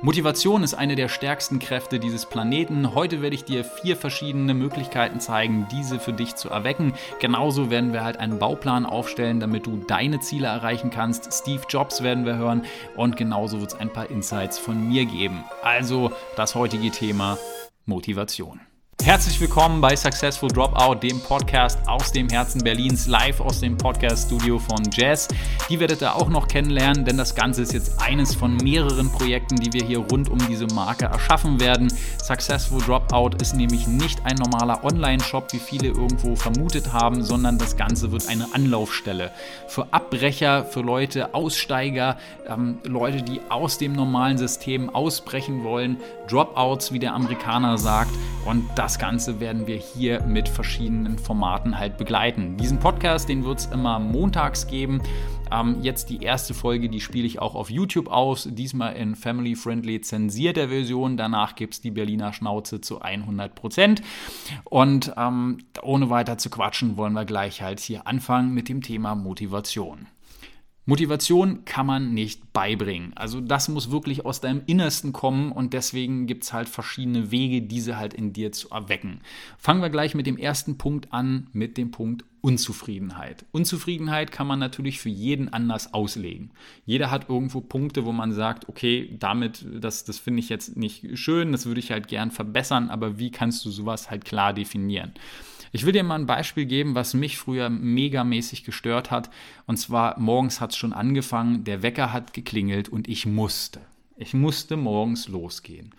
Motivation ist eine der stärksten Kräfte dieses Planeten. Heute werde ich dir vier verschiedene Möglichkeiten zeigen, diese für dich zu erwecken. Genauso werden wir halt einen Bauplan aufstellen, damit du deine Ziele erreichen kannst. Steve Jobs werden wir hören und genauso wird es ein paar Insights von mir geben. Also das heutige Thema Motivation. Herzlich willkommen bei Successful Dropout, dem Podcast aus dem Herzen Berlins, live aus dem Podcast-Studio von Jazz. Die werdet ihr auch noch kennenlernen, denn das Ganze ist jetzt eines von mehreren Projekten, die wir hier rund um diese Marke erschaffen werden. Successful Dropout ist nämlich nicht ein normaler Online-Shop, wie viele irgendwo vermutet haben, sondern das Ganze wird eine Anlaufstelle für Abbrecher, für Leute, Aussteiger, ähm, Leute, die aus dem normalen System ausbrechen wollen, Dropouts, wie der Amerikaner sagt. Und das das Ganze werden wir hier mit verschiedenen Formaten halt begleiten. Diesen Podcast, den wird es immer montags geben. Ähm, jetzt die erste Folge, die spiele ich auch auf YouTube aus, diesmal in family-friendly zensierter Version. Danach gibt es die Berliner Schnauze zu 100 Prozent. Und ähm, ohne weiter zu quatschen, wollen wir gleich halt hier anfangen mit dem Thema Motivation. Motivation kann man nicht beibringen. Also das muss wirklich aus deinem Innersten kommen und deswegen gibt es halt verschiedene Wege, diese halt in dir zu erwecken. Fangen wir gleich mit dem ersten Punkt an, mit dem Punkt Unzufriedenheit. Unzufriedenheit kann man natürlich für jeden anders auslegen. Jeder hat irgendwo Punkte, wo man sagt, okay, damit, das, das finde ich jetzt nicht schön, das würde ich halt gern verbessern, aber wie kannst du sowas halt klar definieren? Ich will dir mal ein Beispiel geben, was mich früher megamäßig gestört hat. Und zwar morgens hat es schon angefangen, der Wecker hat geklingelt und ich musste. Ich musste morgens losgehen.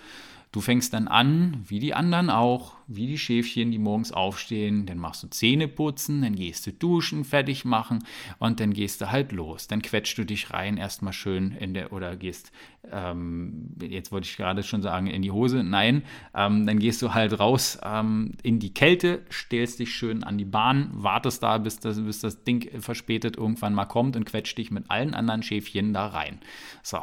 Du fängst dann an, wie die anderen auch, wie die Schäfchen, die morgens aufstehen. Dann machst du Zähne putzen, dann gehst du duschen, fertig machen und dann gehst du halt los. Dann quetschst du dich rein, erstmal schön in der, oder gehst, ähm, jetzt wollte ich gerade schon sagen, in die Hose. Nein, ähm, dann gehst du halt raus ähm, in die Kälte, stellst dich schön an die Bahn, wartest da, bis das, bis das Ding verspätet irgendwann mal kommt und quetscht dich mit allen anderen Schäfchen da rein. So.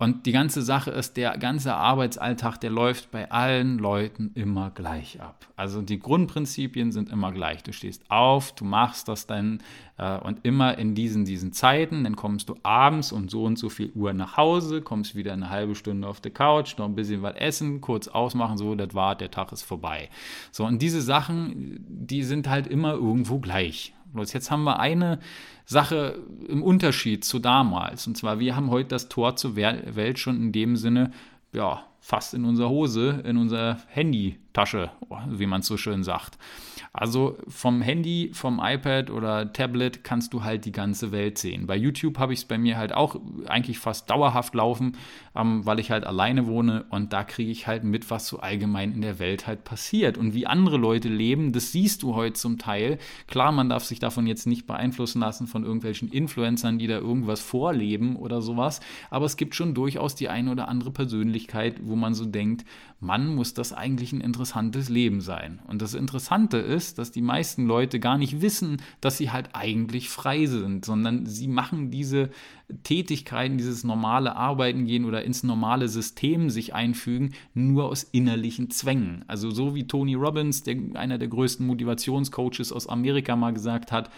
Und die ganze Sache ist, der ganze Arbeitsalltag, der läuft bei allen Leuten immer gleich ab. Also die Grundprinzipien sind immer gleich. Du stehst auf, du machst das dann äh, und immer in diesen, diesen Zeiten, dann kommst du abends um so und so viel Uhr nach Hause, kommst wieder eine halbe Stunde auf der Couch, noch ein bisschen was essen, kurz ausmachen, so, das war, der Tag ist vorbei. So, und diese Sachen, die sind halt immer irgendwo gleich. Bloß jetzt haben wir eine Sache im Unterschied zu damals. Und zwar, wir haben heute das Tor zur Welt schon in dem Sinne, ja, fast in unserer Hose, in unserer Handytasche, wie man es so schön sagt. Also vom Handy, vom iPad oder Tablet kannst du halt die ganze Welt sehen. Bei YouTube habe ich es bei mir halt auch eigentlich fast dauerhaft laufen, ähm, weil ich halt alleine wohne und da kriege ich halt mit, was so allgemein in der Welt halt passiert. Und wie andere Leute leben, das siehst du heute zum Teil. Klar, man darf sich davon jetzt nicht beeinflussen lassen von irgendwelchen Influencern, die da irgendwas vorleben oder sowas. Aber es gibt schon durchaus die eine oder andere Persönlichkeit, wo man so denkt, Mann, muss das eigentlich ein interessantes Leben sein. Und das Interessante ist, dass die meisten Leute gar nicht wissen, dass sie halt eigentlich frei sind, sondern sie machen diese Tätigkeiten, dieses normale Arbeiten gehen oder ins normale System sich einfügen, nur aus innerlichen Zwängen. Also so wie Tony Robbins, der, einer der größten Motivationscoaches aus Amerika mal gesagt hat,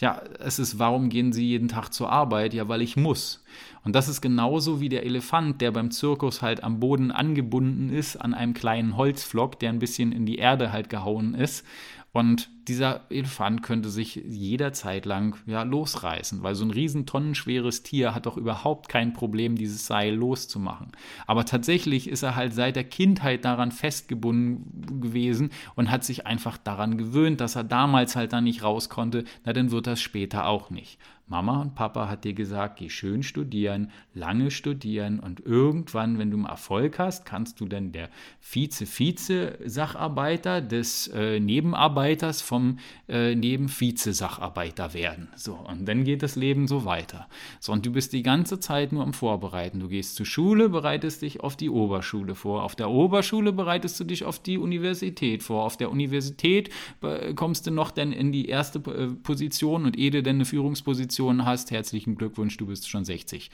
ja, es ist, warum gehen Sie jeden Tag zur Arbeit? Ja, weil ich muss. Und das ist genauso wie der Elefant, der beim Zirkus halt am Boden angebunden ist an einem kleinen Holzflock, der ein bisschen in die Erde halt gehauen ist und dieser Elefant könnte sich jederzeit lang ja, losreißen, weil so ein riesen tonnenschweres Tier hat doch überhaupt kein Problem, dieses Seil loszumachen. Aber tatsächlich ist er halt seit der Kindheit daran festgebunden gewesen und hat sich einfach daran gewöhnt, dass er damals halt da nicht raus konnte, na dann wird das später auch nicht. Mama und Papa hat dir gesagt, geh schön studieren, lange studieren und irgendwann, wenn du Erfolg hast, kannst du dann der Vize-Vize-Sacharbeiter des äh, Nebenarbeiters vom äh, Neben-Vize-Sacharbeiter werden. So, und dann geht das Leben so weiter. So, und du bist die ganze Zeit nur am Vorbereiten. Du gehst zur Schule, bereitest dich auf die Oberschule vor. Auf der Oberschule bereitest du dich auf die Universität vor. Auf der Universität äh, kommst du noch dann in die erste äh, Position und ehe du dann eine Führungsposition Position hast, herzlichen Glückwunsch, du bist schon 60.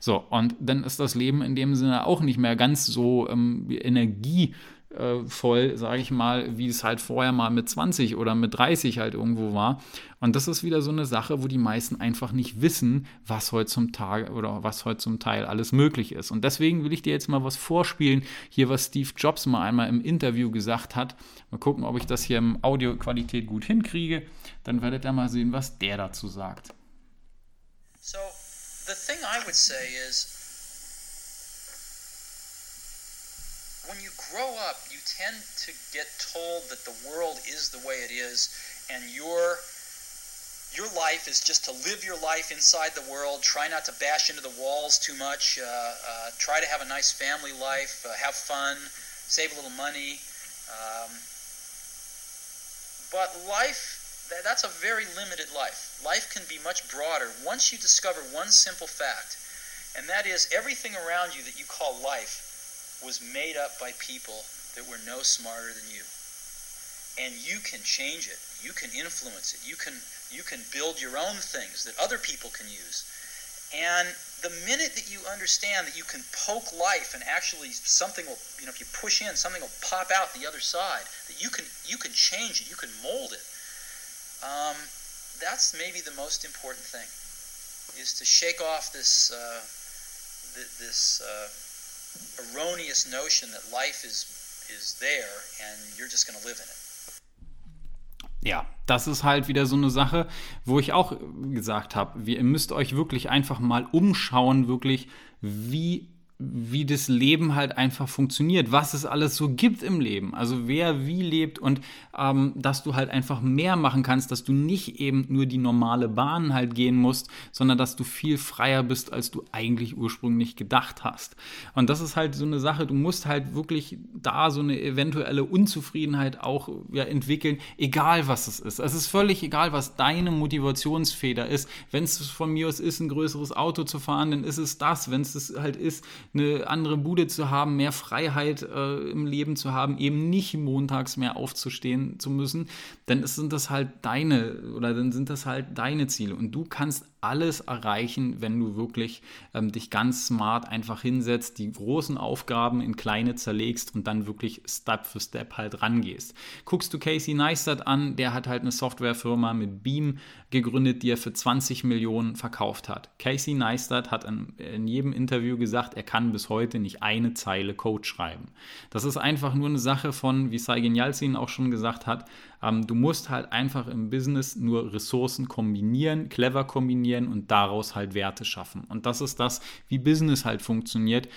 So, und dann ist das Leben in dem Sinne auch nicht mehr ganz so ähm, Energie äh, sage ich mal, wie es halt vorher mal mit 20 oder mit 30 halt irgendwo war. Und das ist wieder so eine Sache, wo die meisten einfach nicht wissen, was heute zum Tag oder was heute zum Teil alles möglich ist. Und deswegen will ich dir jetzt mal was vorspielen, hier was Steve Jobs mal einmal im Interview gesagt hat. Mal gucken, ob ich das hier im Audioqualität gut hinkriege. Dann werdet ihr mal sehen, was der dazu sagt. So, the thing I would say is when you grow up, you tend to get told that the world is the way it is, and your your life is just to live your life inside the world. Try not to bash into the walls too much. Uh, uh, try to have a nice family life. Uh, have fun. Save a little money. Um, but life, that's a very limited life. Life can be much broader once you discover one simple fact, and that is everything around you that you call life was made up by people that were no smarter than you. And you can change it. You can influence it. You can you can build your own things that other people can use. And the minute that you understand that you can poke life and actually something will, you know, if you push in, something will pop out the other side. That you can you can change it. You can mold it. Um, that's maybe the most important thing, is to shake off this uh, th- this. Uh, erroneous notion that life is, is there and you're just going to live in it. Ja, das ist halt wieder so eine Sache, wo ich auch gesagt habe, ihr müsst euch wirklich einfach mal umschauen, wirklich, wie wie das Leben halt einfach funktioniert, was es alles so gibt im Leben, also wer wie lebt und ähm, dass du halt einfach mehr machen kannst, dass du nicht eben nur die normale Bahn halt gehen musst, sondern dass du viel freier bist, als du eigentlich ursprünglich gedacht hast. Und das ist halt so eine Sache, du musst halt wirklich da so eine eventuelle Unzufriedenheit auch ja, entwickeln, egal was es ist. Es ist völlig egal, was deine Motivationsfeder ist. Wenn es von mir aus ist, ein größeres Auto zu fahren, dann ist es das. Wenn es halt ist, eine andere Bude zu haben, mehr Freiheit äh, im Leben zu haben, eben nicht montags mehr aufzustehen zu müssen, dann sind das halt deine oder dann sind das halt deine Ziele. Und du kannst alles erreichen, wenn du wirklich ähm, dich ganz smart einfach hinsetzt, die großen Aufgaben in kleine zerlegst und dann wirklich Step für Step halt rangehst. Guckst du Casey Neistat an, der hat halt eine Softwarefirma mit Beam gegründet, die er für 20 Millionen verkauft hat. Casey Neistat hat in, in jedem Interview gesagt, er kann bis heute nicht eine Zeile Code schreiben. Das ist einfach nur eine Sache von, wie Saigen Yalcin auch schon gesagt hat, ähm, du musst halt einfach im Business nur Ressourcen kombinieren, clever kombinieren und daraus halt Werte schaffen. Und das ist das, wie Business halt funktioniert.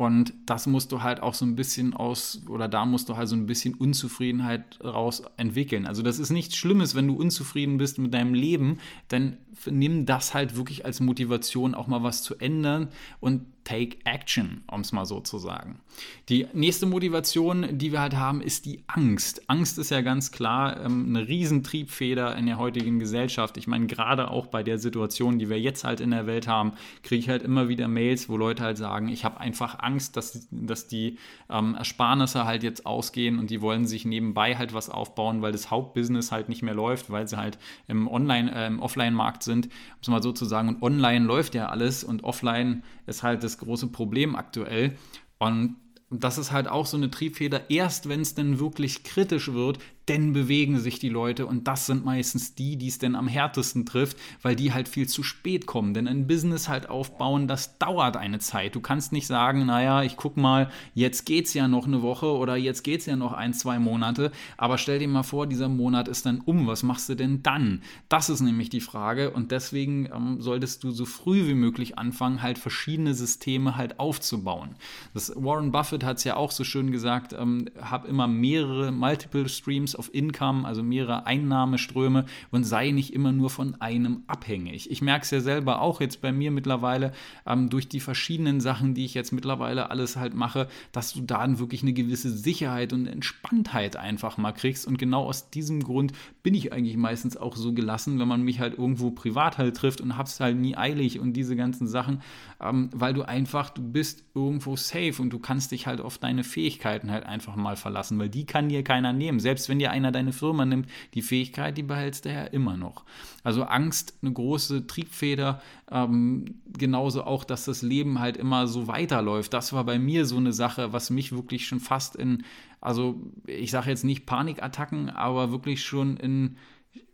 Und das musst du halt auch so ein bisschen aus, oder da musst du halt so ein bisschen Unzufriedenheit raus entwickeln. Also das ist nichts Schlimmes, wenn du unzufrieden bist mit deinem Leben, dann nimm das halt wirklich als Motivation, auch mal was zu ändern und take action, um es mal so zu sagen. Die nächste Motivation, die wir halt haben, ist die Angst. Angst ist ja ganz klar ähm, eine Riesentriebfeder in der heutigen Gesellschaft. Ich meine, gerade auch bei der Situation, die wir jetzt halt in der Welt haben, kriege ich halt immer wieder Mails, wo Leute halt sagen, ich habe einfach Angst, dass, dass die ähm, Ersparnisse halt jetzt ausgehen und die wollen sich nebenbei halt was aufbauen, weil das Hauptbusiness halt nicht mehr läuft, weil sie halt im Online, äh, im Offline-Markt sind, um es mal so zu sagen. Und online läuft ja alles und offline ist halt das große Problem aktuell. Und das ist halt auch so eine Triebfeder. Erst wenn es denn wirklich kritisch wird, denn bewegen sich die Leute und das sind meistens die, die es denn am härtesten trifft, weil die halt viel zu spät kommen. Denn ein Business halt aufbauen, das dauert eine Zeit. Du kannst nicht sagen, naja, ich guck mal, jetzt geht's ja noch eine Woche oder jetzt geht's ja noch ein, zwei Monate, aber stell dir mal vor, dieser Monat ist dann um. Was machst du denn dann? Das ist nämlich die Frage und deswegen ähm, solltest du so früh wie möglich anfangen, halt verschiedene Systeme halt aufzubauen. Das Warren Buffett hat es ja auch so schön gesagt, ähm, hab immer mehrere Multiple Streams of Income, also mehrere Einnahmeströme und sei nicht immer nur von einem abhängig. Ich merke es ja selber auch jetzt bei mir mittlerweile ähm, durch die verschiedenen Sachen, die ich jetzt mittlerweile alles halt mache, dass du da wirklich eine gewisse Sicherheit und Entspanntheit einfach mal kriegst. Und genau aus diesem Grund bin ich eigentlich meistens auch so gelassen, wenn man mich halt irgendwo privat halt trifft und hab's halt nie eilig und diese ganzen Sachen, ähm, weil du einfach, du bist irgendwo safe und du kannst dich halt auf deine Fähigkeiten halt einfach mal verlassen, weil die kann dir keiner nehmen. Selbst wenn dir einer deine Firma nimmt, die Fähigkeit, die behältst du ja immer noch. Also Angst, eine große Triebfeder, ähm, genauso auch, dass das Leben halt immer so weiterläuft. Das war bei mir so eine Sache, was mich wirklich schon fast in, also ich sage jetzt nicht Panikattacken, aber wirklich schon in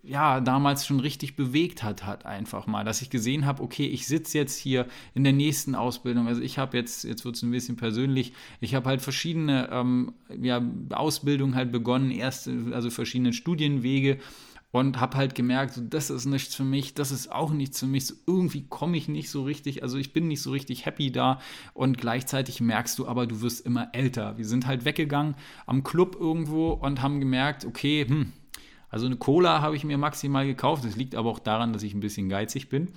ja, damals schon richtig bewegt hat, hat einfach mal, dass ich gesehen habe, okay, ich sitze jetzt hier in der nächsten Ausbildung. Also ich habe jetzt, jetzt wird es ein bisschen persönlich, ich habe halt verschiedene ähm, ja, Ausbildungen halt begonnen, erst, also verschiedene Studienwege und habe halt gemerkt, so, das ist nichts für mich, das ist auch nichts für mich, so, irgendwie komme ich nicht so richtig, also ich bin nicht so richtig happy da und gleichzeitig merkst du aber, du wirst immer älter. Wir sind halt weggegangen am Club irgendwo und haben gemerkt, okay, hm, also eine Cola habe ich mir maximal gekauft. Das liegt aber auch daran, dass ich ein bisschen geizig bin,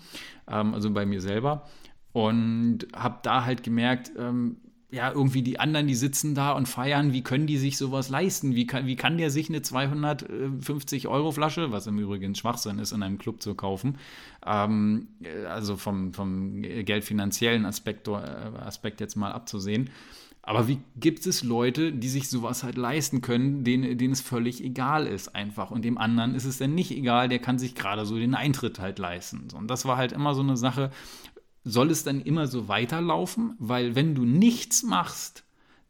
ähm, also bei mir selber. Und habe da halt gemerkt, ähm, ja, irgendwie die anderen, die sitzen da und feiern, wie können die sich sowas leisten? Wie kann, wie kann der sich eine 250 Euro Flasche, was im Übrigen Schwachsinn ist, in einem Club zu kaufen, ähm, also vom, vom geldfinanziellen Aspekt, äh, Aspekt jetzt mal abzusehen, aber wie gibt es Leute, die sich sowas halt leisten können, denen, denen es völlig egal ist einfach. Und dem anderen ist es dann nicht egal, der kann sich gerade so den Eintritt halt leisten. Und das war halt immer so eine Sache, soll es dann immer so weiterlaufen? Weil wenn du nichts machst,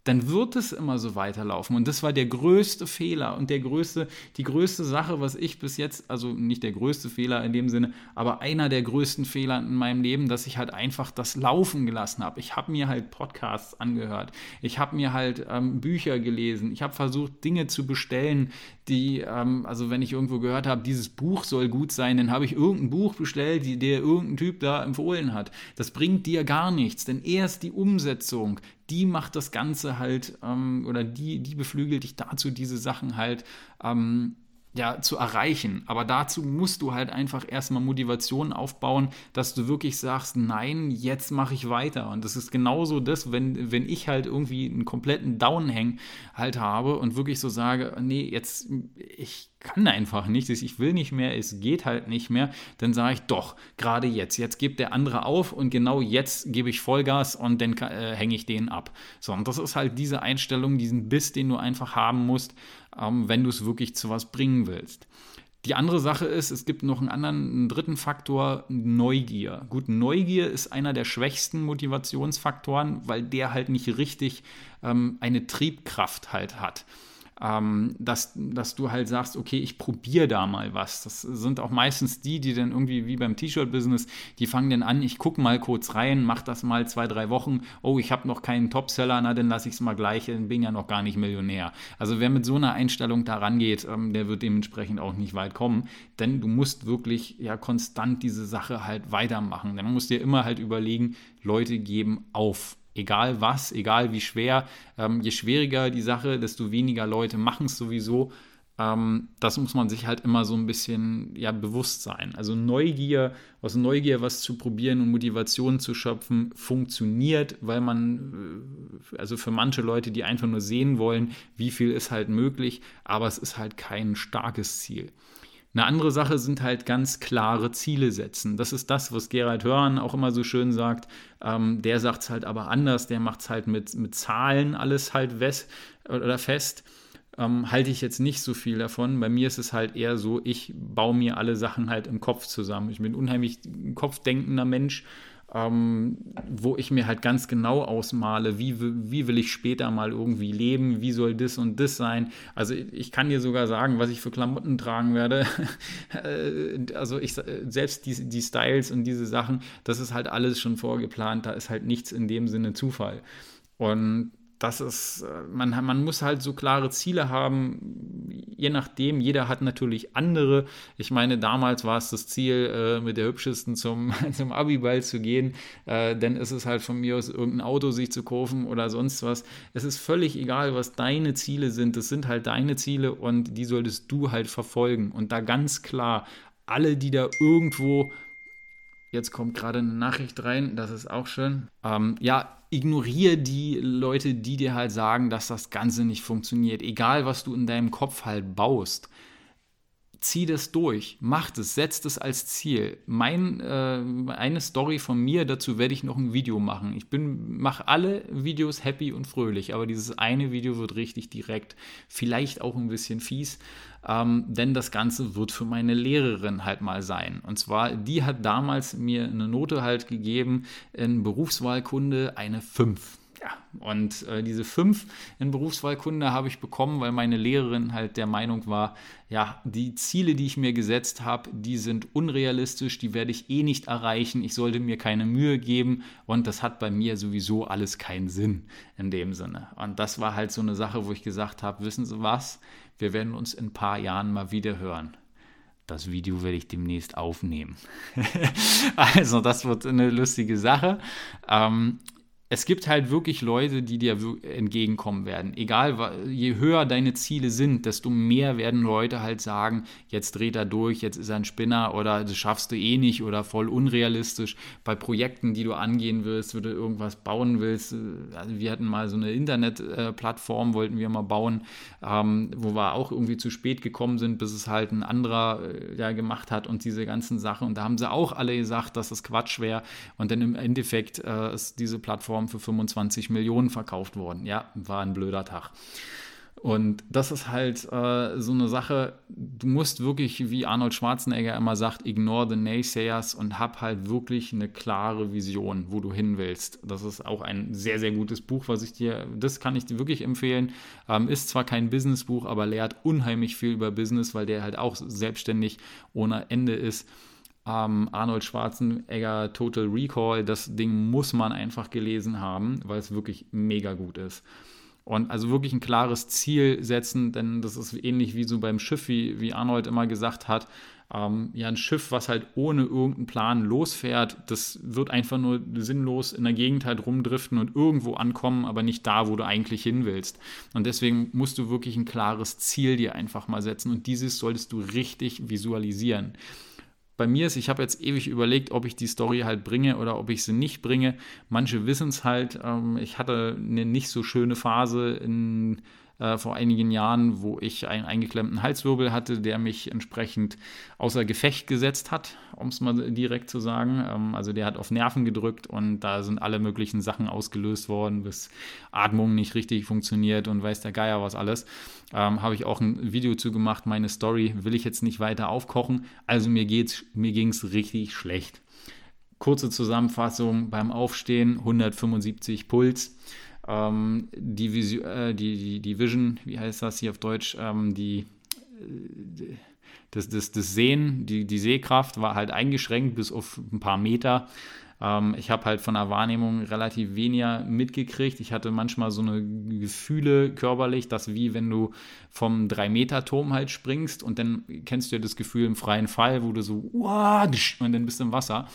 dann wird es immer so weiterlaufen. Und das war der größte Fehler und der größte, die größte Sache, was ich bis jetzt, also nicht der größte Fehler in dem Sinne, aber einer der größten Fehler in meinem Leben, dass ich halt einfach das laufen gelassen habe. Ich habe mir halt Podcasts angehört, ich habe mir halt ähm, Bücher gelesen, ich habe versucht, Dinge zu bestellen, die, ähm, also wenn ich irgendwo gehört habe, dieses Buch soll gut sein, dann habe ich irgendein Buch bestellt, die der irgendein Typ da empfohlen hat. Das bringt dir gar nichts, denn erst die Umsetzung, die macht das Ganze halt, ähm, oder die, die beflügelt dich dazu, diese Sachen halt ähm, ja, zu erreichen. Aber dazu musst du halt einfach erstmal Motivation aufbauen, dass du wirklich sagst, nein, jetzt mache ich weiter. Und das ist genauso das, wenn, wenn ich halt irgendwie einen kompletten Downhang halt habe und wirklich so sage, nee, jetzt, ich kann einfach nicht, ich will nicht mehr, es geht halt nicht mehr, dann sage ich doch, gerade jetzt, jetzt gibt der andere auf und genau jetzt gebe ich Vollgas und dann äh, hänge ich den ab. So, und das ist halt diese Einstellung, diesen Biss, den du einfach haben musst, ähm, wenn du es wirklich zu was bringen willst. Die andere Sache ist, es gibt noch einen anderen, einen dritten Faktor, Neugier. Gut, Neugier ist einer der schwächsten Motivationsfaktoren, weil der halt nicht richtig ähm, eine Triebkraft halt hat ähm, dass, dass du halt sagst, okay, ich probiere da mal was. Das sind auch meistens die, die dann irgendwie wie beim T-Shirt-Business, die fangen dann an, ich gucke mal kurz rein, mach das mal zwei, drei Wochen, oh, ich habe noch keinen Topseller, na dann lasse ich es mal gleich, dann bin ja noch gar nicht Millionär. Also wer mit so einer Einstellung da rangeht, ähm, der wird dementsprechend auch nicht weit kommen, denn du musst wirklich ja konstant diese Sache halt weitermachen. Dann musst du dir immer halt überlegen, Leute geben auf egal was, egal wie schwer. Ähm, je schwieriger die Sache, desto weniger Leute machen es sowieso. Ähm, das muss man sich halt immer so ein bisschen ja, bewusst sein. Also Neugier, aus Neugier was zu probieren und Motivation zu schöpfen, funktioniert, weil man, äh, also für manche Leute, die einfach nur sehen wollen, wie viel ist halt möglich, aber es ist halt kein starkes Ziel. Eine andere Sache sind halt ganz klare Ziele setzen. Das ist das, was Gerald Hörn auch immer so schön sagt. Ähm, der sagt es halt aber anders. Der macht es halt mit, mit Zahlen alles halt west, oder fest. Ähm, halte ich jetzt nicht so viel davon. Bei mir ist es halt eher so, ich baue mir alle Sachen halt im Kopf zusammen. Ich bin ein unheimlich kopfdenkender Mensch ähm, wo ich mir halt ganz genau ausmale, wie, wie will ich später mal irgendwie leben, wie soll das und das sein. Also ich kann dir sogar sagen, was ich für Klamotten tragen werde. Äh, also ich selbst die, die Styles und diese Sachen, das ist halt alles schon vorgeplant, da ist halt nichts in dem Sinne Zufall. Und das ist, äh, man, man muss halt so klare Ziele haben, je nachdem, jeder hat natürlich andere. Ich meine, damals war es das Ziel, äh, mit der Hübschesten zum, zum Abiball zu gehen, äh, denn es ist halt von mir aus irgendein Auto sich zu kaufen oder sonst was. Es ist völlig egal, was deine Ziele sind. Das sind halt deine Ziele und die solltest du halt verfolgen. Und da ganz klar, alle, die da irgendwo Jetzt kommt gerade eine Nachricht rein, das ist auch schön. Ähm, ja, ignoriere die Leute, die dir halt sagen, dass das Ganze nicht funktioniert. Egal, was du in deinem Kopf halt baust. Zieh das durch, mach es, setz es als Ziel. Mein, äh, eine Story von mir, dazu werde ich noch ein Video machen. Ich mache alle Videos happy und fröhlich, aber dieses eine Video wird richtig direkt, vielleicht auch ein bisschen fies, ähm, denn das Ganze wird für meine Lehrerin halt mal sein. Und zwar, die hat damals mir eine Note halt gegeben in Berufswahlkunde, eine 5. Und äh, diese fünf in Berufswahlkunde habe ich bekommen, weil meine Lehrerin halt der Meinung war, ja, die Ziele, die ich mir gesetzt habe, die sind unrealistisch, die werde ich eh nicht erreichen, ich sollte mir keine Mühe geben und das hat bei mir sowieso alles keinen Sinn in dem Sinne. Und das war halt so eine Sache, wo ich gesagt habe, wissen Sie was, wir werden uns in ein paar Jahren mal wieder hören. Das Video werde ich demnächst aufnehmen. also das wird eine lustige Sache. Ähm, es gibt halt wirklich Leute, die dir entgegenkommen werden. Egal, je höher deine Ziele sind, desto mehr werden Leute halt sagen, jetzt dreht er durch, jetzt ist er ein Spinner oder das schaffst du eh nicht oder voll unrealistisch. Bei Projekten, die du angehen willst, wenn du irgendwas bauen willst. Also wir hatten mal so eine Internetplattform, wollten wir mal bauen, ähm, wo wir auch irgendwie zu spät gekommen sind, bis es halt ein anderer äh, ja, gemacht hat und diese ganzen Sachen. Und da haben sie auch alle gesagt, dass das Quatsch wäre. Und dann im Endeffekt äh, ist diese Plattform Plattform für 25 Millionen verkauft worden. Ja, war ein blöder Tag. Und das ist halt äh, so eine Sache, du musst wirklich, wie Arnold Schwarzenegger immer sagt, ignore the naysayers und hab halt wirklich eine klare Vision, wo du hin willst. Das ist auch ein sehr, sehr gutes Buch, was ich dir, das kann ich dir wirklich empfehlen. Ähm, ist zwar kein Businessbuch, aber lehrt unheimlich viel über Business, weil der halt auch selbstständig ohne Ende ist ähm, Arnold Schwarzenegger Total Recall. Das Ding muss man einfach gelesen haben, weil es wirklich mega gut ist. Und also wirklich ein klares Ziel setzen, denn das ist ähnlich wie so beim Schiff, wie, wie Arnold immer gesagt hat. Ähm, ja, ein Schiff, was halt ohne irgendeinen Plan losfährt, das wird einfach nur sinnlos in der Gegend halt rumdriften und irgendwo ankommen, aber nicht da, wo du eigentlich hin willst. Und deswegen musst du wirklich ein klares Ziel dir einfach mal setzen und dieses solltest du richtig visualisieren bei mir ist, ich habe jetzt ewig überlegt, ob ich die Story halt bringe oder ob ich sie nicht bringe. Manche wissen es halt. Ähm, ich hatte eine nicht so schöne Phase in äh, vor einigen Jahren, wo ich einen eingeklemmten Halswirbel hatte, der mich entsprechend außer Gefecht gesetzt hat, um es mal direkt zu sagen. Ähm, also der hat auf Nerven gedrückt und da sind alle möglichen Sachen ausgelöst worden, bis Atmung nicht richtig funktioniert und weiß der Geier was alles. Ähm, Habe ich auch ein Video zu gemacht, meine Story will ich jetzt nicht weiter aufkochen. Also mir, mir ging es richtig schlecht. Kurze Zusammenfassung beim Aufstehen, 175 Puls. Ähm, die, Vision, äh, die, die, die, Vision, wie heißt das hier auf Deutsch, ähm, die, äh, das, das, das Sehen, die, die Sehkraft war halt eingeschränkt bis auf ein paar Meter. Ähm, ich habe halt von der Wahrnehmung relativ weniger mitgekriegt. Ich hatte manchmal so eine Gefühle körperlich, dass wie wenn du vom 3-Meter-Turm halt springst und dann kennst du ja das Gefühl im freien Fall, wo du so und dann bist du im Wasser.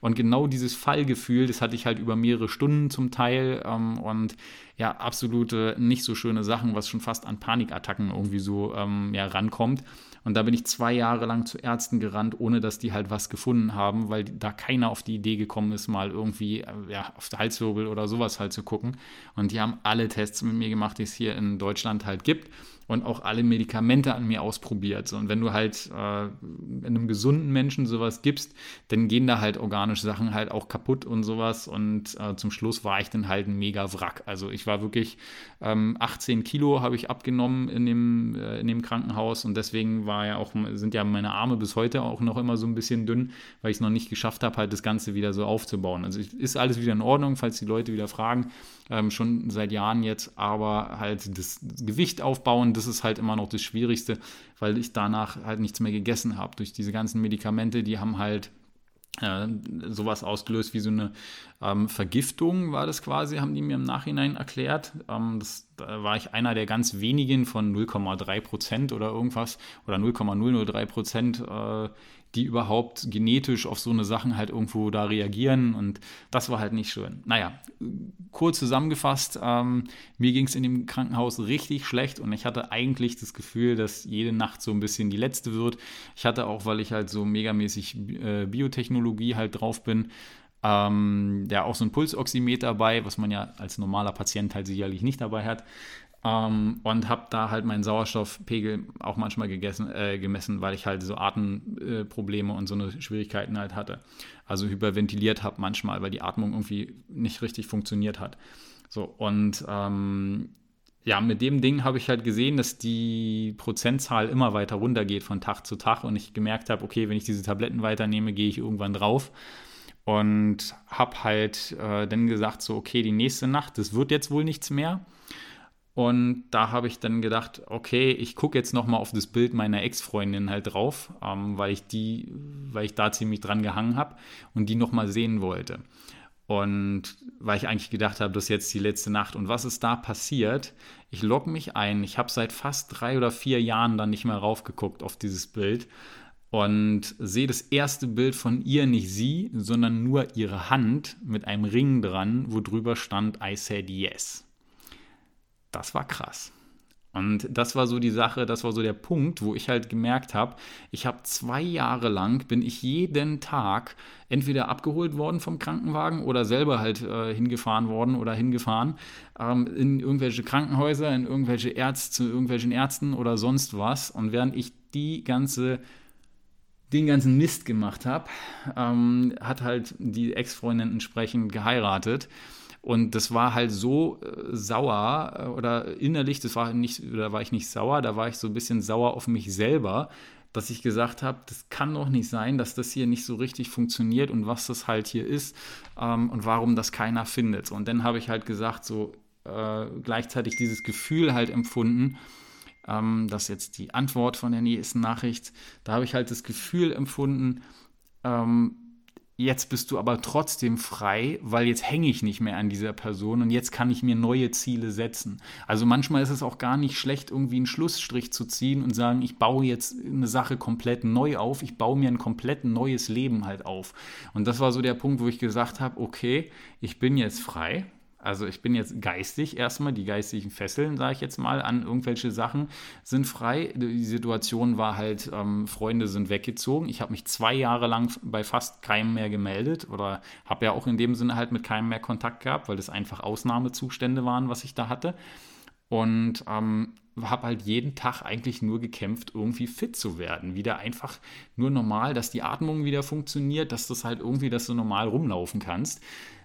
Und genau dieses Fallgefühl, das hatte ich halt über mehrere Stunden zum Teil ähm, und ja, absolute nicht so schöne Sachen, was schon fast an Panikattacken irgendwie so ähm, ja, rankommt. Und da bin ich zwei Jahre lang zu Ärzten gerannt, ohne dass die halt was gefunden haben, weil da keiner auf die Idee gekommen ist, mal irgendwie äh, ja, auf Halswirbel oder sowas halt zu gucken. Und die haben alle Tests mit mir gemacht, die es hier in Deutschland halt gibt und auch alle Medikamente an mir ausprobiert. Und wenn du halt äh, einem gesunden Menschen sowas gibst, dann gehen da halt organische Sachen halt auch kaputt und sowas. Und äh, zum Schluss war ich dann halt ein mega Wrack. Also ich war wirklich ähm, 18 Kilo habe ich abgenommen in dem, äh, in dem Krankenhaus und deswegen war ja auch, sind ja meine Arme bis heute auch noch immer so ein bisschen dünn, weil ich es noch nicht geschafft habe, halt das Ganze wieder so aufzubauen. Also ist alles wieder in Ordnung, falls die Leute wieder fragen ähm, schon seit Jahren jetzt, aber halt das Gewicht aufbauen, das ist halt immer noch das Schwierigste, weil ich danach halt nichts mehr gegessen habe. Durch diese ganzen Medikamente, die haben halt äh, sowas ausgelöst wie so eine ähm, Vergiftung war das quasi, haben die mir im Nachhinein erklärt. Ähm, das, da war ich einer der ganz wenigen von 0,3 Prozent oder irgendwas oder 0,003 Prozent, äh, die überhaupt genetisch auf so eine Sachen halt irgendwo da reagieren und das war halt nicht schön. Naja, kurz zusammengefasst, ähm, mir ging es in dem Krankenhaus richtig schlecht und ich hatte eigentlich das Gefühl, dass jede Nacht so ein bisschen die letzte wird. Ich hatte auch, weil ich halt so megamäßig äh, Biotechnologie halt drauf bin, ähm, ja auch so ein Pulsoximeter dabei, was man ja als normaler Patient halt sicherlich nicht dabei hat. Ähm, und habe da halt meinen Sauerstoffpegel auch manchmal gegessen, äh, gemessen, weil ich halt so Atemprobleme äh, und so eine Schwierigkeiten halt hatte. Also hyperventiliert habe manchmal, weil die Atmung irgendwie nicht richtig funktioniert hat. So, und ähm, ja, mit dem Ding habe ich halt gesehen, dass die Prozentzahl immer weiter runtergeht von Tag zu Tag und ich gemerkt habe, okay, wenn ich diese Tabletten weiternehme, gehe ich irgendwann drauf und habe halt äh, dann gesagt, so, okay, die nächste Nacht, das wird jetzt wohl nichts mehr. Und da habe ich dann gedacht, okay, ich gucke jetzt nochmal auf das Bild meiner Ex-Freundin halt drauf, ähm, weil ich die, weil ich da ziemlich dran gehangen habe und die nochmal sehen wollte. Und weil ich eigentlich gedacht habe, das ist jetzt die letzte Nacht. Und was ist da passiert? Ich logge mich ein. Ich habe seit fast drei oder vier Jahren dann nicht mehr raufgeguckt auf dieses Bild und sehe das erste Bild von ihr, nicht sie, sondern nur ihre Hand mit einem Ring dran, wo drüber stand, I said yes das war krass. Und das war so die Sache, das war so der Punkt, wo ich halt gemerkt habe, ich habe zwei Jahre lang, bin ich jeden Tag entweder abgeholt worden vom Krankenwagen oder selber halt äh, hingefahren worden oder hingefahren ähm, in irgendwelche Krankenhäuser, in irgendwelche Ärzte, zu irgendwelchen Ärzten oder sonst was. Und während ich die ganze den ganzen Mist gemacht habe, ähm, hat halt die Ex-Freundin entsprechend geheiratet. Und das war halt so äh, sauer äh, oder innerlich, das war nicht, da war ich nicht sauer, da war ich so ein bisschen sauer auf mich selber, dass ich gesagt habe, das kann doch nicht sein, dass das hier nicht so richtig funktioniert und was das halt hier ist ähm, und warum das keiner findet. Und dann habe ich halt gesagt, so äh, gleichzeitig dieses Gefühl halt empfunden, ähm, das jetzt die Antwort von der nächsten Nachricht, da habe ich halt das Gefühl empfunden, ähm, Jetzt bist du aber trotzdem frei, weil jetzt hänge ich nicht mehr an dieser Person und jetzt kann ich mir neue Ziele setzen. Also manchmal ist es auch gar nicht schlecht, irgendwie einen Schlussstrich zu ziehen und sagen, ich baue jetzt eine Sache komplett neu auf, ich baue mir ein komplett neues Leben halt auf. Und das war so der Punkt, wo ich gesagt habe, okay, ich bin jetzt frei, also ich bin jetzt geistig erstmal, die geistigen Fesseln, sage ich jetzt mal, an irgendwelche Sachen sind frei. Die Situation war halt, ähm, Freunde sind weggezogen. Ich habe mich zwei Jahre lang bei fast keinem mehr gemeldet oder habe ja auch in dem Sinne halt mit keinem mehr Kontakt gehabt, weil das einfach Ausnahmezustände waren, was ich da hatte. Und ähm, habe halt jeden Tag eigentlich nur gekämpft, irgendwie fit zu werden. Wieder einfach nur normal, dass die Atmung wieder funktioniert, dass das halt irgendwie, dass du normal rumlaufen kannst.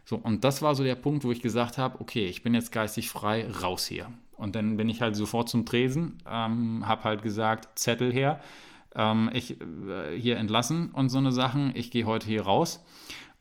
So, und das war so der Punkt, wo ich gesagt habe, okay, ich bin jetzt geistig frei, raus hier. Und dann bin ich halt sofort zum Tresen, ähm, habe halt gesagt, Zettel her, ähm, ich äh, hier entlassen und so eine Sachen, ich gehe heute hier raus.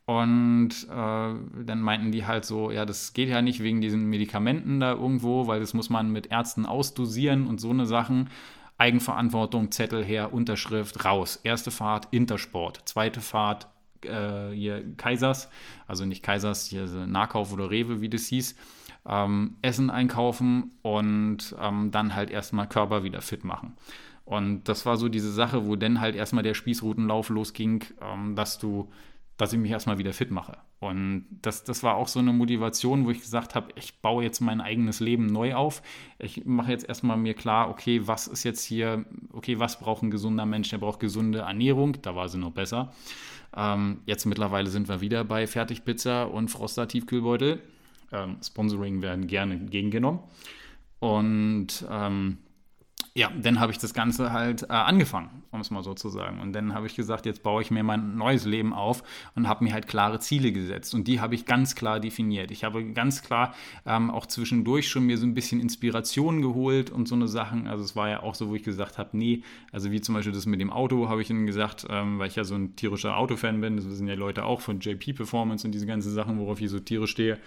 Und äh, dann meinten die halt so, ja, das geht ja nicht wegen diesen Medikamenten da irgendwo, weil das muss man mit Ärzten ausdosieren und so eine Sachen. Eigenverantwortung, Zettel her, Unterschrift, raus. Erste Fahrt, Intersport. Zweite Fahrt, äh, hier Kaisers, also nicht Kaisers, hier Nahkauf oder Rewe, wie das hieß, ähm, Essen einkaufen und ähm, dann halt erstmal Körper wieder fit machen. Und das war so diese Sache, wo dann halt erstmal der Spießrutenlauf losging, ähm, dass du dass ich mich erstmal wieder fit mache. Und das, das war auch so eine Motivation, wo ich gesagt habe, ich baue jetzt mein eigenes Leben neu auf. Ich mache jetzt erstmal mir klar, okay, was ist jetzt hier, okay, was braucht ein gesunder Mensch? Der braucht gesunde Ernährung, da war sie noch besser. Ähm, jetzt mittlerweile sind wir wieder bei Fertigpizza und Froster Tiefkühlbeutel. Ähm, Sponsoring werden gerne entgegengenommen. Und ähm, ja, dann habe ich das Ganze halt äh, angefangen, um es mal so zu sagen. Und dann habe ich gesagt, jetzt baue ich mir mein neues Leben auf und habe mir halt klare Ziele gesetzt. Und die habe ich ganz klar definiert. Ich habe ganz klar ähm, auch zwischendurch schon mir so ein bisschen Inspiration geholt und so eine Sachen. Also es war ja auch so, wo ich gesagt habe, nee, also wie zum Beispiel das mit dem Auto, habe ich ihnen gesagt, ähm, weil ich ja so ein tierischer Autofan bin. Das wissen ja Leute auch von JP Performance und diese ganzen Sachen, worauf ich so tierisch stehe.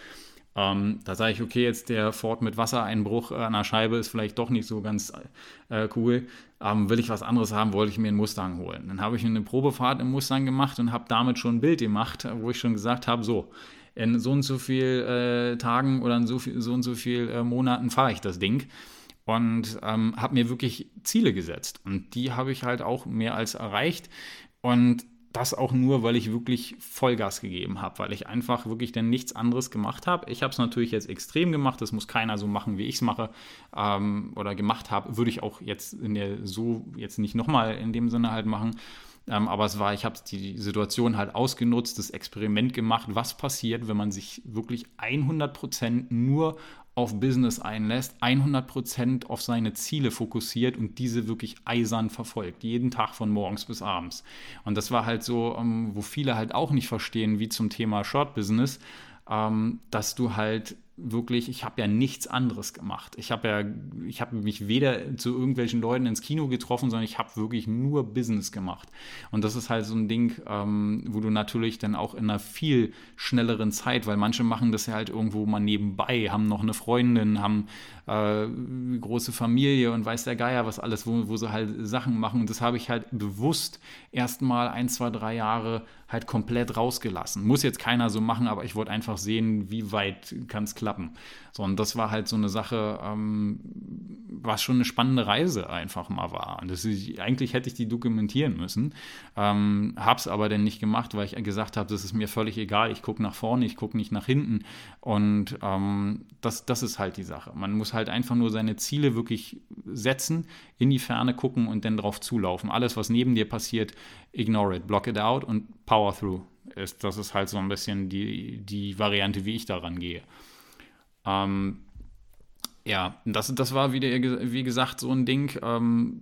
Ähm, da sage ich, okay, jetzt der Ford mit Wassereinbruch an der Scheibe ist vielleicht doch nicht so ganz äh, cool. Ähm, will ich was anderes haben, wollte ich mir einen Mustang holen. Dann habe ich eine Probefahrt im Mustang gemacht und habe damit schon ein Bild gemacht, wo ich schon gesagt habe, so, in so und so viel äh, Tagen oder in so, viel, so und so viel äh, Monaten fahre ich das Ding und ähm, habe mir wirklich Ziele gesetzt. Und die habe ich halt auch mehr als erreicht. Und das auch nur, weil ich wirklich Vollgas gegeben habe, weil ich einfach wirklich dann nichts anderes gemacht habe. Ich habe es natürlich jetzt extrem gemacht, das muss keiner so machen, wie ich es mache ähm, oder gemacht habe. Würde ich auch jetzt in der so jetzt nicht nochmal in dem Sinne halt machen. Ähm, aber es war, ich habe die Situation halt ausgenutzt, das Experiment gemacht, was passiert, wenn man sich wirklich 100% nur auf Business einlässt, 100% auf seine Ziele fokussiert und diese wirklich eisern verfolgt, jeden Tag von morgens bis abends. Und das war halt so, ähm, wo viele halt auch nicht verstehen, wie zum Thema Short Business, ähm, dass du halt wirklich, ich habe ja nichts anderes gemacht. Ich habe ja, ich habe mich weder zu irgendwelchen Leuten ins Kino getroffen, sondern ich habe wirklich nur Business gemacht. Und das ist halt so ein Ding, ähm, wo du natürlich dann auch in einer viel schnelleren Zeit, weil manche machen das ja halt irgendwo mal nebenbei, haben noch eine Freundin, haben äh, große Familie und weiß der Geier was alles, wo, wo sie halt Sachen machen. Und das habe ich halt bewusst erstmal ein, zwei, drei Jahre halt komplett rausgelassen. Muss jetzt keiner so machen, aber ich wollte einfach sehen, wie weit kann es klappen. So, und das war halt so eine Sache, ähm, was schon eine spannende Reise einfach mal war. Und das ist, eigentlich hätte ich die dokumentieren müssen, ähm, es aber dann nicht gemacht, weil ich gesagt habe, das ist mir völlig egal. Ich gucke nach vorne, ich gucke nicht nach hinten. Und ähm, das, das ist halt die Sache. Man muss halt einfach nur seine Ziele wirklich setzen, in die Ferne gucken und dann drauf zulaufen. Alles, was neben dir passiert, ignore it, block it out und power through. Ist, das ist halt so ein bisschen die, die Variante, wie ich daran gehe. Ähm, ja, das, das war wieder, wie gesagt, so ein Ding, ähm,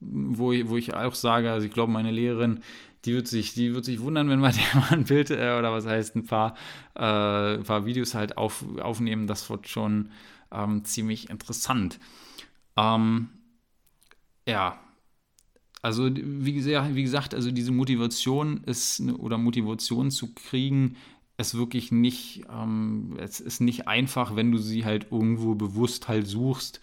wo, wo ich auch sage, also ich glaube, meine Lehrerin, die wird sich, die wird sich wundern, wenn wir der mal ein Bild äh, oder was heißt, ein paar, äh, ein paar Videos halt auf, aufnehmen. Das wird schon ähm, ziemlich interessant. Ähm, ja, also wie gesagt, wie gesagt, also diese Motivation ist oder Motivation zu kriegen, es wirklich nicht, ähm, es ist nicht einfach, wenn du sie halt irgendwo bewusst halt suchst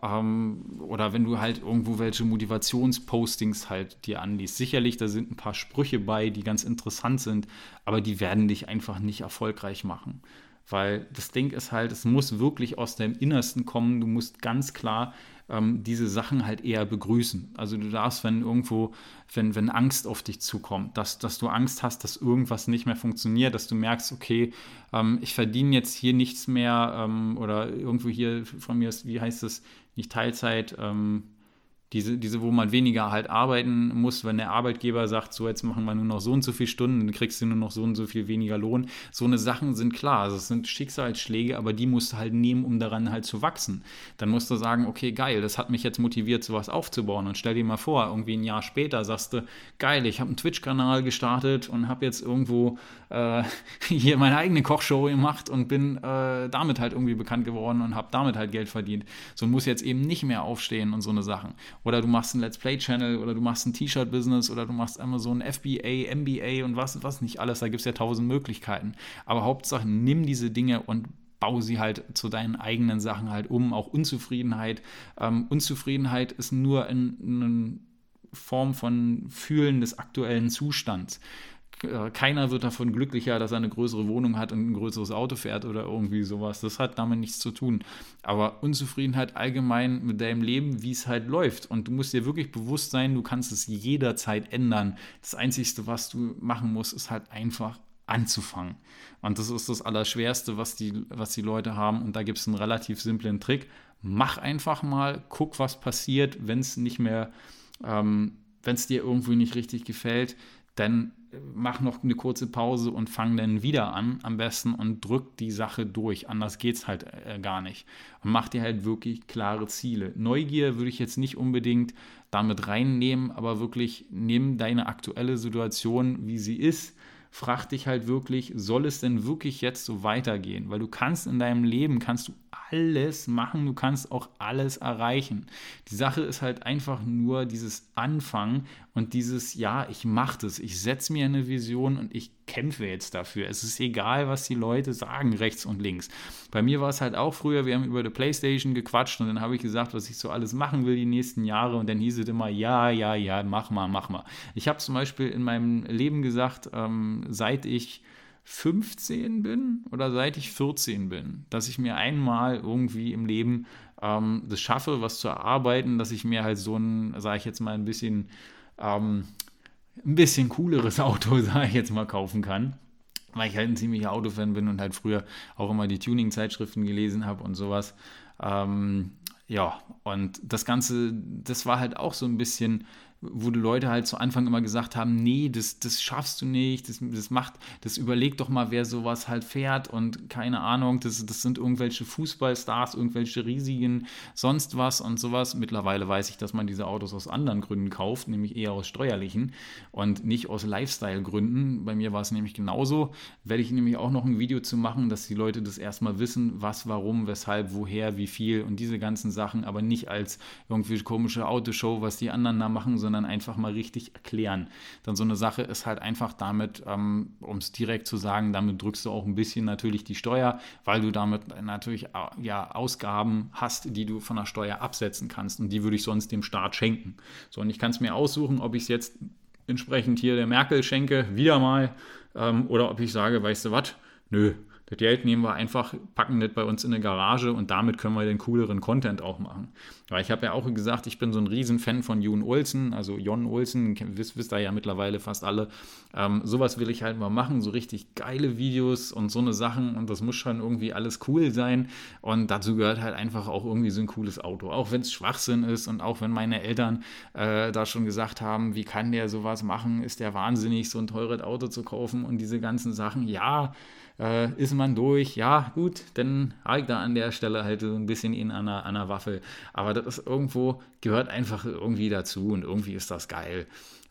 ähm, oder wenn du halt irgendwo welche Motivationspostings halt dir anliest. Sicherlich, da sind ein paar Sprüche bei, die ganz interessant sind, aber die werden dich einfach nicht erfolgreich machen. Weil das Ding ist halt, es muss wirklich aus deinem Innersten kommen. Du musst ganz klar ähm, diese Sachen halt eher begrüßen. Also du darfst, wenn irgendwo, wenn, wenn Angst auf dich zukommt, dass, dass du Angst hast, dass irgendwas nicht mehr funktioniert, dass du merkst, okay, ähm, ich verdiene jetzt hier nichts mehr ähm, oder irgendwo hier von mir ist, wie heißt es, nicht Teilzeit, ähm, diese, diese, wo man weniger halt arbeiten muss, wenn der Arbeitgeber sagt, so jetzt machen wir nur noch so und so viele Stunden, dann kriegst du nur noch so und so viel weniger Lohn. So eine Sachen sind klar, also es sind Schicksalsschläge, aber die musst du halt nehmen, um daran halt zu wachsen. Dann musst du sagen, okay, geil, das hat mich jetzt motiviert, sowas aufzubauen. Und stell dir mal vor, irgendwie ein Jahr später sagst du, geil, ich habe einen Twitch-Kanal gestartet und habe jetzt irgendwo äh, hier meine eigene Kochshow gemacht und bin äh, damit halt irgendwie bekannt geworden und habe damit halt Geld verdient. So muss jetzt eben nicht mehr aufstehen und so eine Sachen oder du machst einen Let's Play-Channel oder du machst ein T-Shirt-Business oder du machst Amazon FBA, MBA und was, was nicht alles. Da gibt es ja tausend Möglichkeiten. Aber Hauptsache, nimm diese Dinge und bau sie halt zu deinen eigenen Sachen halt um. Auch Unzufriedenheit. Ähm, Unzufriedenheit ist nur eine Form von Fühlen des aktuellen Zustands. Äh, keiner wird davon glücklicher, dass er eine größere Wohnung hat und ein größeres Auto fährt oder irgendwie sowas. Das hat damit nichts zu tun. Aber Unzufriedenheit allgemein mit deinem Leben, wie es halt läuft. Und du musst dir wirklich bewusst sein, du kannst es jederzeit ändern. Das Einzige, was du machen musst, ist halt einfach anzufangen. Und das ist das Allerschwerste, was die, was die Leute haben. Und da gibt es einen relativ simplen Trick. Mach einfach mal, guck, was passiert, wenn es nicht mehr, ähm, wenn es dir irgendwie nicht richtig gefällt, dann mach noch eine kurze Pause und fang dann wieder an, am besten, und drück die Sache durch. Anders geht es halt äh, gar nicht. Und mach dir halt wirklich klare Ziele. Neugier würde ich jetzt nicht unbedingt damit reinnehmen, aber wirklich nimm deine aktuelle Situation, wie sie ist. Frag dich halt wirklich, soll es denn wirklich jetzt so weitergehen? Weil du kannst in deinem Leben, kannst du alles machen, du kannst auch alles erreichen. Die Sache ist halt einfach nur dieses Anfangen und dieses, ja, ich mache das, ich setze mir eine Vision und ich kämpfe jetzt dafür. Es ist egal, was die Leute sagen, rechts und links. Bei mir war es halt auch früher, wir haben über die Playstation gequatscht und dann habe ich gesagt, was ich so alles machen will die nächsten Jahre und dann hieß es immer, ja, ja, ja, mach mal, mach mal. Ich habe zum Beispiel in meinem Leben gesagt, ähm, seit ich 15 bin oder seit ich 14 bin, dass ich mir einmal irgendwie im Leben ähm, das schaffe, was zu erarbeiten, dass ich mir halt so ein, sage ich jetzt mal, ein bisschen, ähm, ein bisschen cooleres Auto, sage ich jetzt mal, kaufen kann. Weil ich halt ein ziemlicher Autofan bin und halt früher auch immer die Tuning-Zeitschriften gelesen habe und sowas. Ähm, ja, und das Ganze, das war halt auch so ein bisschen wo die Leute halt zu Anfang immer gesagt haben, nee, das, das schaffst du nicht, das, das macht, das überleg doch mal, wer sowas halt fährt und keine Ahnung, das, das sind irgendwelche Fußballstars, irgendwelche riesigen sonst was und sowas. Mittlerweile weiß ich, dass man diese Autos aus anderen Gründen kauft, nämlich eher aus steuerlichen und nicht aus Lifestyle-Gründen. Bei mir war es nämlich genauso. Werde ich nämlich auch noch ein Video zu machen, dass die Leute das erstmal wissen, was, warum, weshalb, woher, wie viel und diese ganzen Sachen, aber nicht als irgendwie komische Autoshow, was die anderen da machen, sondern einfach mal richtig erklären. Dann so eine Sache ist halt einfach damit, ähm, um es direkt zu sagen, damit drückst du auch ein bisschen natürlich die Steuer, weil du damit natürlich äh, ja Ausgaben hast, die du von der Steuer absetzen kannst und die würde ich sonst dem Staat schenken. So, und ich kann es mir aussuchen, ob ich es jetzt entsprechend hier der Merkel schenke, wieder mal, ähm, oder ob ich sage, weißt du was, nö, das Geld nehmen wir einfach, packen das bei uns in eine Garage und damit können wir den cooleren Content auch machen. Weil ich habe ja auch gesagt, ich bin so ein Riesenfan von Jon Olsen, also Jon Olsen, wisst, wisst ihr ja mittlerweile fast alle. Ähm, sowas will ich halt mal machen, so richtig geile Videos und so eine Sachen und das muss schon irgendwie alles cool sein und dazu gehört halt einfach auch irgendwie so ein cooles Auto. Auch wenn es Schwachsinn ist und auch wenn meine Eltern äh, da schon gesagt haben, wie kann der sowas machen, ist der wahnsinnig, so ein teures Auto zu kaufen und diese ganzen Sachen. Ja, äh, ist man durch, ja, gut, dann habe ich da an der Stelle halt so ein bisschen ihn an einer, an einer Waffel. Aber das ist irgendwo, gehört einfach irgendwie dazu und irgendwie ist das geil.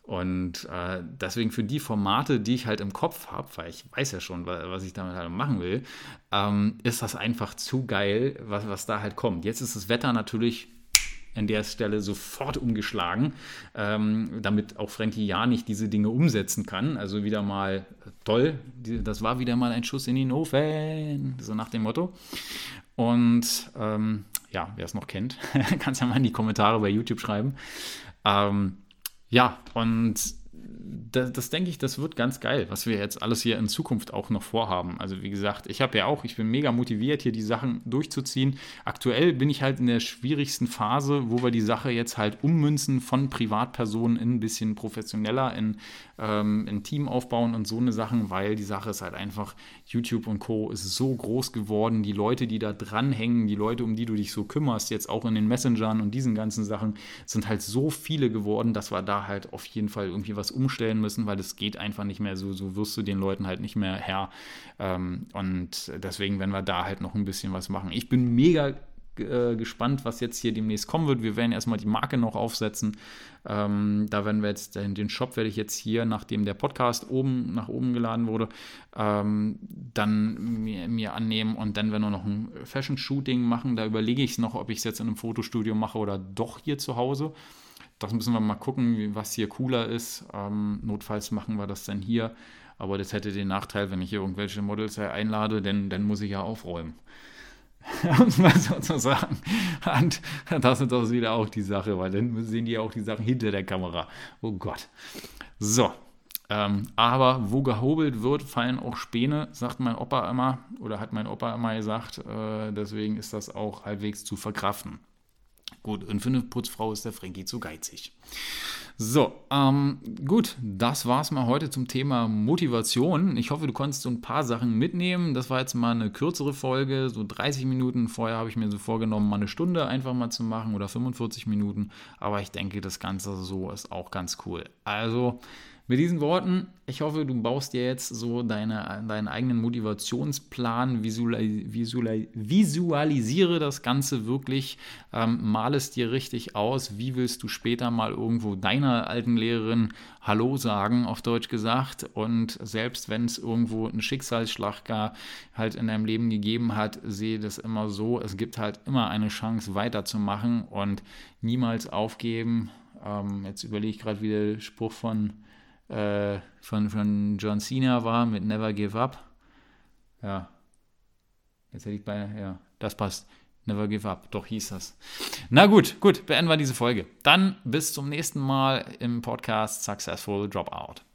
Und äh, deswegen für die Formate, die ich halt im Kopf habe, weil ich weiß ja schon, was ich damit halt machen will, ähm, ist das einfach zu geil, was, was da halt kommt. Jetzt ist das Wetter natürlich an der Stelle sofort umgeschlagen, ähm, damit auch Frankie ja nicht diese Dinge umsetzen kann. Also wieder mal toll, das war wieder mal ein Schuss in den Ofen, so nach dem Motto. Und ähm, ja, wer es noch kennt, kann es ja mal in die Kommentare bei YouTube schreiben. Ähm, ja, und das, das, denke ich, das wird ganz geil, was wir jetzt alles hier in Zukunft auch noch vorhaben. Also wie gesagt, ich habe ja auch, ich bin mega motiviert, hier die Sachen durchzuziehen. Aktuell bin ich halt in der schwierigsten Phase, wo wir die Sache jetzt halt ummünzen von Privatpersonen in ein bisschen professioneller, in, ähm, in Team aufbauen und so eine Sachen, weil die Sache ist halt einfach, YouTube und Co. ist so groß geworden. Die Leute, die da dranhängen, die Leute, um die du dich so kümmerst, jetzt auch in den Messengern und diesen ganzen Sachen, sind halt so viele geworden, dass wir da halt auf jeden Fall irgendwie was umstellen müssen, weil das geht einfach nicht mehr so. So wirst du den Leuten halt nicht mehr Herr. Ähm, und deswegen werden wir da halt noch ein bisschen was machen. Ich bin mega äh, gespannt, was jetzt hier demnächst kommen wird. Wir werden erstmal die Marke noch aufsetzen. Ähm, da werden wir jetzt, den, den Shop werde ich jetzt hier, nachdem der Podcast oben nach oben geladen wurde, ähm, dann mir, mir, annehmen und dann werden wir noch ein Fashion-Shooting machen. Da überlege ich noch, ob ich es jetzt in einem Fotostudio mache oder doch hier zu Hause. Das müssen wir mal gucken, was hier cooler ist. Ähm, notfalls machen wir das dann hier. Aber das hätte den Nachteil, wenn ich hier irgendwelche Models einlade, denn dann muss ich ja aufräumen. um. Und das ist doch wieder auch die Sache, weil dann sehen die auch die Sachen hinter der Kamera. Oh Gott. So. Ähm, aber wo gehobelt wird, fallen auch Späne, sagt mein Opa immer, oder hat mein Opa immer gesagt. Äh, deswegen ist das auch halbwegs zu verkraften. Gut, und für eine Putzfrau ist der Frankie zu geizig. So, ähm, gut, das war's mal heute zum Thema Motivation. Ich hoffe, du konntest so ein paar Sachen mitnehmen. Das war jetzt mal eine kürzere Folge, so 30 Minuten. Vorher habe ich mir so vorgenommen, mal eine Stunde einfach mal zu machen oder 45 Minuten. Aber ich denke, das Ganze so ist auch ganz cool. Also, mit diesen Worten, ich hoffe, du baust dir jetzt so deine, deinen eigenen Motivationsplan, visualis visualis visualisiere das Ganze wirklich, ähm, mal es dir richtig aus, wie willst du später mal irgendwo deiner alten Lehrerin Hallo sagen, auf Deutsch gesagt. Und selbst wenn es irgendwo einen Schicksalsschlag gar halt in deinem Leben gegeben hat, sehe das immer so, es gibt halt immer eine Chance weiterzumachen und niemals aufgeben. Ähm, jetzt überlege ich gerade, wie der Spruch von äh, von, von John Cena war mit Never Give Up. Ja. Jetzt hätte ich bei, ja, das passt. Never Give Up, doch hieß das. Na gut, gut, beenden wir diese Folge. Dann bis zum nächsten Mal im Podcast Successful Dropout.